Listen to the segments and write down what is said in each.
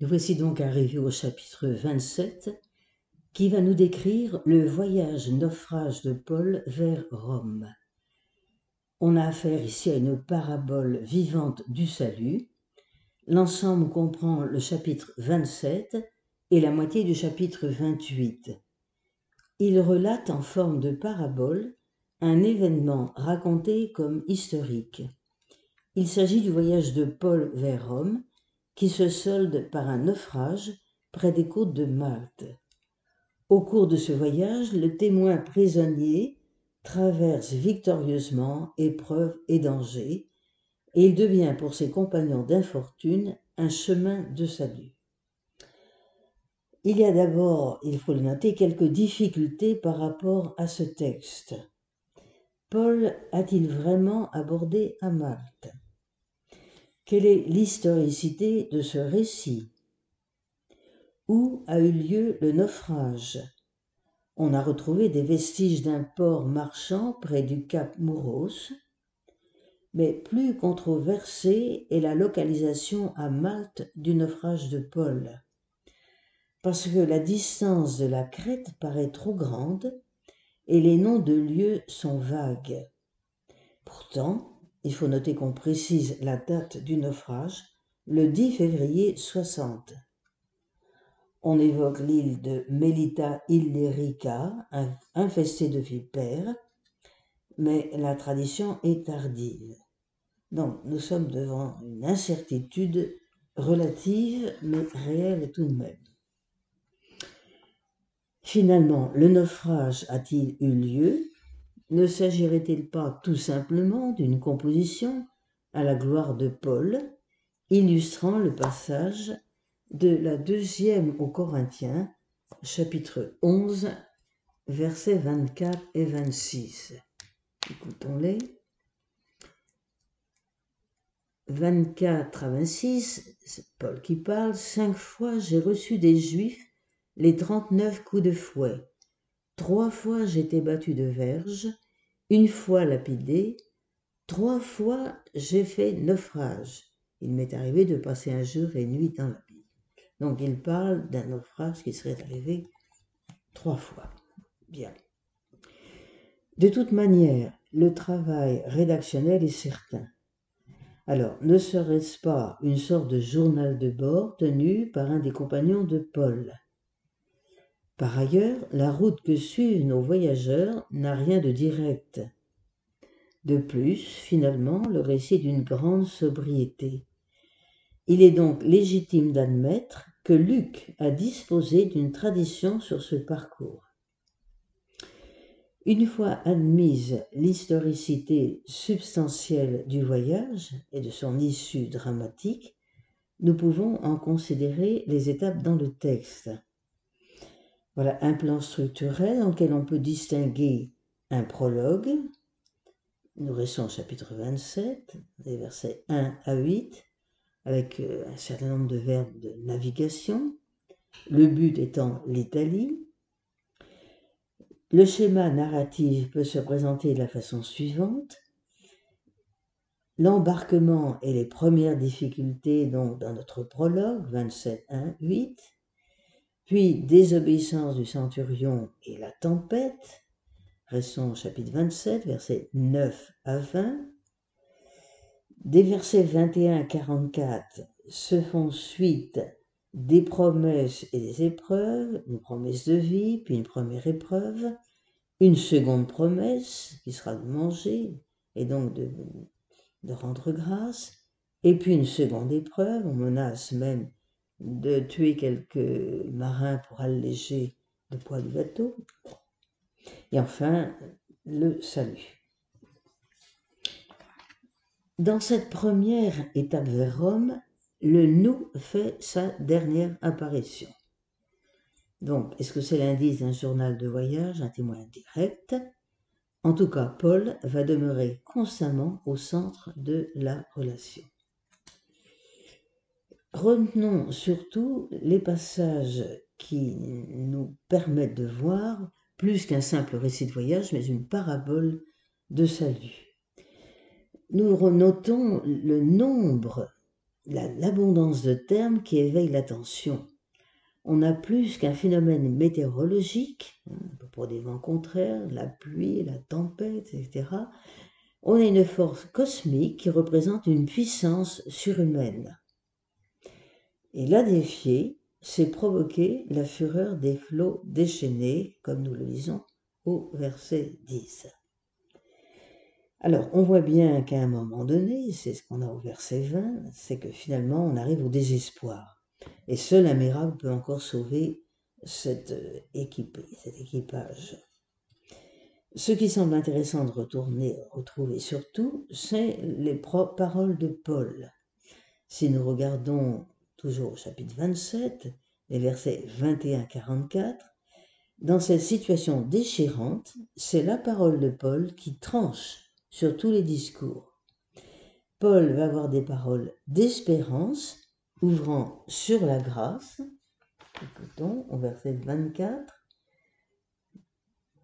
Nous voici donc arrivés au chapitre 27 qui va nous décrire le voyage naufrage de Paul vers Rome. On a affaire ici à une parabole vivante du salut. L'ensemble comprend le chapitre 27 et la moitié du chapitre 28. Il relate en forme de parabole un événement raconté comme historique. Il s'agit du voyage de Paul vers Rome qui se solde par un naufrage près des côtes de Malte. Au cours de ce voyage, le témoin prisonnier traverse victorieusement épreuves et dangers, et il devient pour ses compagnons d'infortune un chemin de salut. Il y a d'abord, il faut le noter, quelques difficultés par rapport à ce texte. Paul a-t-il vraiment abordé à Malte? Quelle est l'historicité de ce récit? Où a eu lieu le naufrage? On a retrouvé des vestiges d'un port marchand près du cap Mouros, mais plus controversée est la localisation à Malte du naufrage de Paul, parce que la distance de la crête paraît trop grande et les noms de lieux sont vagues. Pourtant, il faut noter qu'on précise la date du naufrage, le 10 février 60 on évoque l'île de Melita Illerica, infestée de vipères, mais la tradition est tardive. Donc nous sommes devant une incertitude relative, mais réelle tout de même. Finalement, le naufrage a-t-il eu lieu? Ne s'agirait-il pas tout simplement d'une composition à la gloire de Paul, illustrant le passage de la deuxième aux Corinthiens, chapitre 11, versets 24 et 26. Écoutons-les. 24 à 26, c'est Paul qui parle. Cinq fois j'ai reçu des Juifs les 39 coups de fouet. Trois fois j'étais battu de verge, une fois lapidé, trois fois j'ai fait naufrage. Il m'est arrivé de passer un jour et nuit dans la donc il parle d'un naufrage qui serait arrivé trois fois. Bien. De toute manière, le travail rédactionnel est certain. Alors, ne serait-ce pas une sorte de journal de bord tenu par un des compagnons de Paul? Par ailleurs, la route que suivent nos voyageurs n'a rien de direct. De plus, finalement, le récit d'une grande sobriété. Il est donc légitime d'admettre que Luc a disposé d'une tradition sur ce parcours. Une fois admise l'historicité substantielle du voyage et de son issue dramatique, nous pouvons en considérer les étapes dans le texte. Voilà un plan structurel en lequel on peut distinguer un prologue, nous restons au chapitre 27, des versets 1 à 8, avec euh, un certain nombre de verbes de navigation, le but étant l'Italie. Le schéma narratif peut se présenter de la façon suivante. L'embarquement et les premières difficultés donc dans notre prologue 27 1 8 puis désobéissance du centurion et la tempête restons au chapitre 27 versets 9 à 20 des versets 21 à 44 se font suite des promesses et des épreuves, une promesse de vie, puis une première épreuve, une seconde promesse qui sera de manger et donc de, de rendre grâce, et puis une seconde épreuve, on menace même de tuer quelques marins pour alléger le poids du bateau, et enfin le salut. Dans cette première étape vers Rome, le nous fait sa dernière apparition. Donc, est-ce que c'est l'indice d'un journal de voyage, un témoin direct? En tout cas, Paul va demeurer constamment au centre de la relation. Retenons surtout les passages qui nous permettent de voir plus qu'un simple récit de voyage, mais une parabole de salut nous notons le nombre l'abondance de termes qui éveille l'attention. On a plus qu'un phénomène météorologique, hein, pour des vents contraires, la pluie, la tempête, etc. On a une force cosmique qui représente une puissance surhumaine. Et la défier, c'est provoquer la fureur des flots déchaînés, comme nous le lisons au verset 10. Alors, on voit bien qu'à un moment donné, c'est ce qu'on a au verset 20, c'est que finalement, on arrive au désespoir. Et seul un miracle peut encore sauver cette euh, équipe, cet équipage. Ce qui semble intéressant de retourner, retrouver surtout, c'est les paroles de Paul. Si nous regardons toujours au chapitre 27, les versets 21-44, dans cette situation déchirante, c'est la parole de Paul qui tranche sur tous les discours. Paul va avoir des paroles d'espérance ouvrant sur la grâce. Écoutons au verset 24.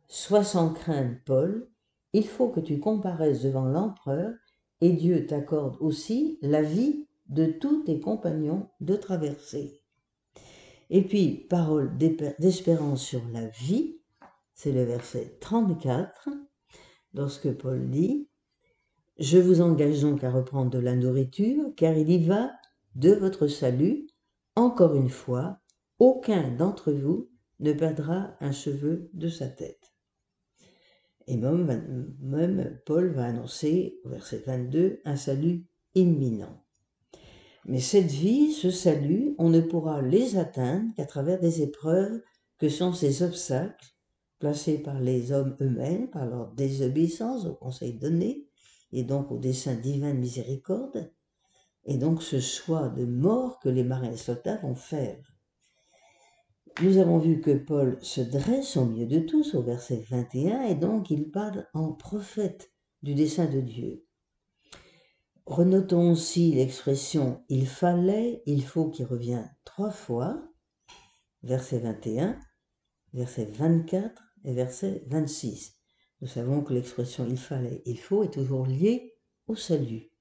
Sois sans crainte, Paul, il faut que tu comparaisses devant l'empereur et Dieu t'accorde aussi la vie de tous tes compagnons de traversée. Et puis, parole d'espérance sur la vie, c'est le verset 34 lorsque Paul dit Je vous engage donc à reprendre de la nourriture, car il y va de votre salut. Encore une fois, aucun d'entre vous ne perdra un cheveu de sa tête. Et même, Paul va annoncer, au verset 22, un salut imminent. Mais cette vie, ce salut, on ne pourra les atteindre qu'à travers des épreuves que sont ces obstacles placés par les hommes eux-mêmes, par leur désobéissance au conseil donné, et donc au dessein divin de miséricorde, et donc ce choix de mort que les marins soldats vont faire. Nous avons vu que Paul se dresse au milieu de tous au verset 21 et donc il parle en prophète du dessein de Dieu. Renotons aussi l'expression il fallait, il faut qui revient trois fois, verset 21, verset 24 et verset 26. Nous savons que l'expression il fallait, il faut est toujours liée au salut.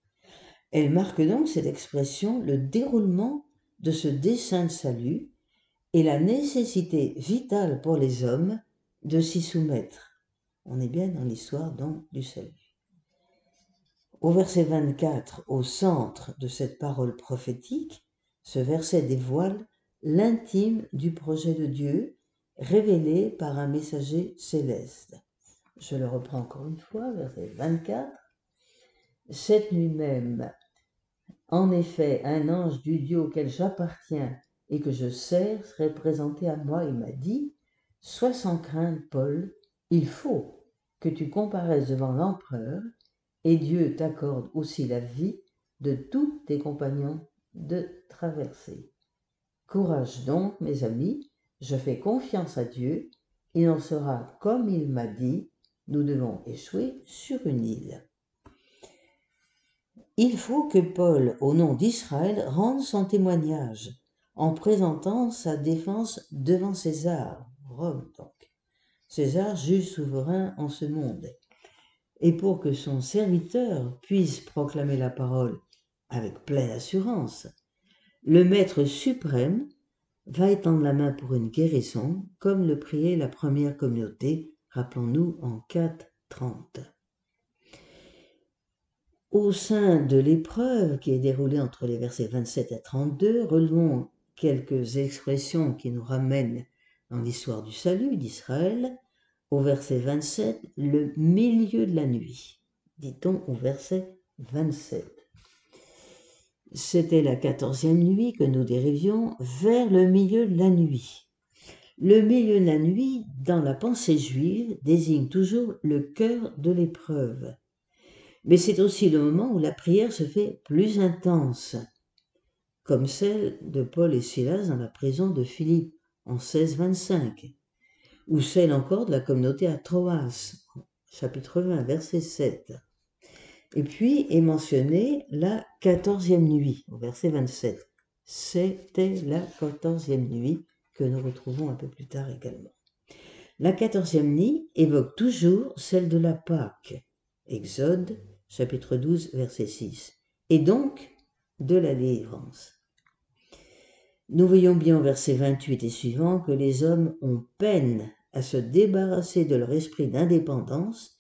Elle marque donc cette expression le déroulement de ce dessein de salut et la nécessité vitale pour les hommes de s'y soumettre. On est bien dans l'histoire donc du salut. Au verset 24, au centre de cette parole prophétique, ce verset dévoile l'intime du projet de Dieu révélé par un messager céleste. Je le reprends encore une fois, verset 24. Cette nuit même, en effet, un ange du Dieu auquel j'appartiens et que je sers serait présenté à moi et m'a dit Sois sans crainte, Paul, il faut que tu comparaisses devant l'empereur, et Dieu t'accorde aussi la vie de tous tes compagnons de traversée. Courage donc, mes amis, je fais confiance à Dieu, il en sera comme il m'a dit, nous devons échouer sur une île. Il faut que Paul, au nom d'Israël, rende son témoignage en présentant sa défense devant César, Rome donc. César juge souverain en ce monde. Et pour que son serviteur puisse proclamer la parole avec pleine assurance, le Maître suprême va étendre la main pour une guérison, comme le priait la première communauté, rappelons-nous en 4.30. Au sein de l'épreuve qui est déroulée entre les versets 27 et 32, relevons quelques expressions qui nous ramènent dans l'histoire du salut d'Israël. Au verset 27, le milieu de la nuit, dit-on au verset 27. C'était la quatorzième nuit que nous dérivions vers le milieu de la nuit. Le milieu de la nuit, dans la pensée juive, désigne toujours le cœur de l'épreuve. Mais c'est aussi le moment où la prière se fait plus intense, comme celle de Paul et Silas dans la prison de Philippe en 1625, ou celle encore de la communauté à Troas, chapitre 20, verset 7. Et puis est mentionnée la quatorzième nuit, au verset 27. C'était la quatorzième nuit que nous retrouvons un peu plus tard également. La quatorzième nuit évoque toujours celle de la Pâque. Exode, chapitre 12, verset 6. Et donc, de la délivrance. Nous voyons bien au verset 28 et suivant que les hommes ont peine à se débarrasser de leur esprit d'indépendance,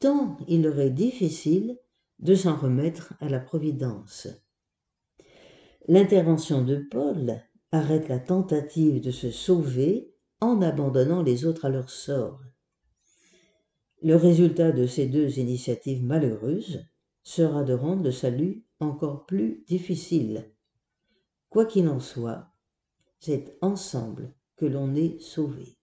tant il leur est difficile de s'en remettre à la providence. L'intervention de Paul arrête la tentative de se sauver en abandonnant les autres à leur sort. Le résultat de ces deux initiatives malheureuses sera de rendre le salut encore plus difficile. Quoi qu'il en soit, c'est ensemble que l'on est sauvé.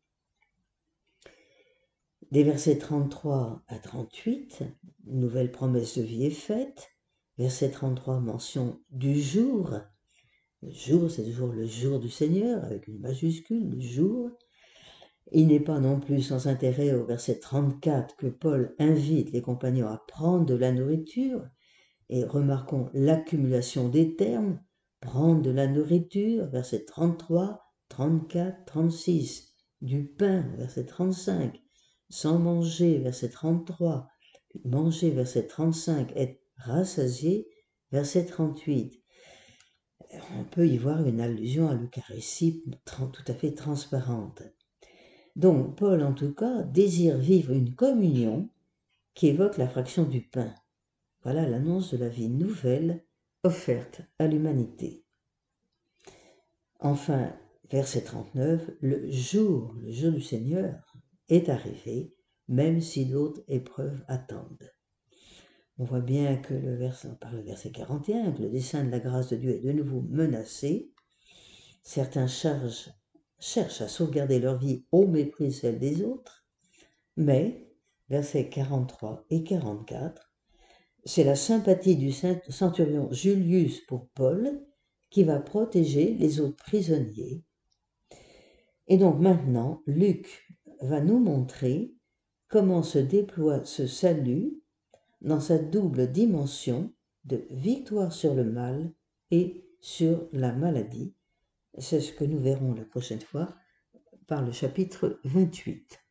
Des versets 33 à 38, nouvelle promesse de vie est faite. Verset 33, mention du jour. Le jour, c'est toujours le jour du Seigneur, avec une majuscule, le jour. Il n'est pas non plus sans intérêt au verset 34 que Paul invite les compagnons à prendre de la nourriture, et remarquons l'accumulation des termes, prendre de la nourriture, verset 33, 34, 36, du pain, verset 35, sans manger, verset 33, manger, verset 35, être rassasié, verset 38. On peut y voir une allusion à l'Eucharistie tout à fait transparente. Donc Paul, en tout cas, désire vivre une communion qui évoque la fraction du pain. Voilà l'annonce de la vie nouvelle offerte à l'humanité. Enfin, verset 39, le jour, le jour du Seigneur est arrivé, même si d'autres épreuves attendent. On voit bien que le verset, par le verset 41, que le dessein de la grâce de Dieu est de nouveau menacé. Certains cherchent à sauvegarder leur vie au mépris de celle des autres, mais, versets 43 et 44, c'est la sympathie du centurion Julius pour Paul qui va protéger les autres prisonniers. Et donc maintenant, Luc va nous montrer comment se déploie ce salut dans sa double dimension de victoire sur le mal et sur la maladie. C'est ce que nous verrons la prochaine fois par le chapitre 28.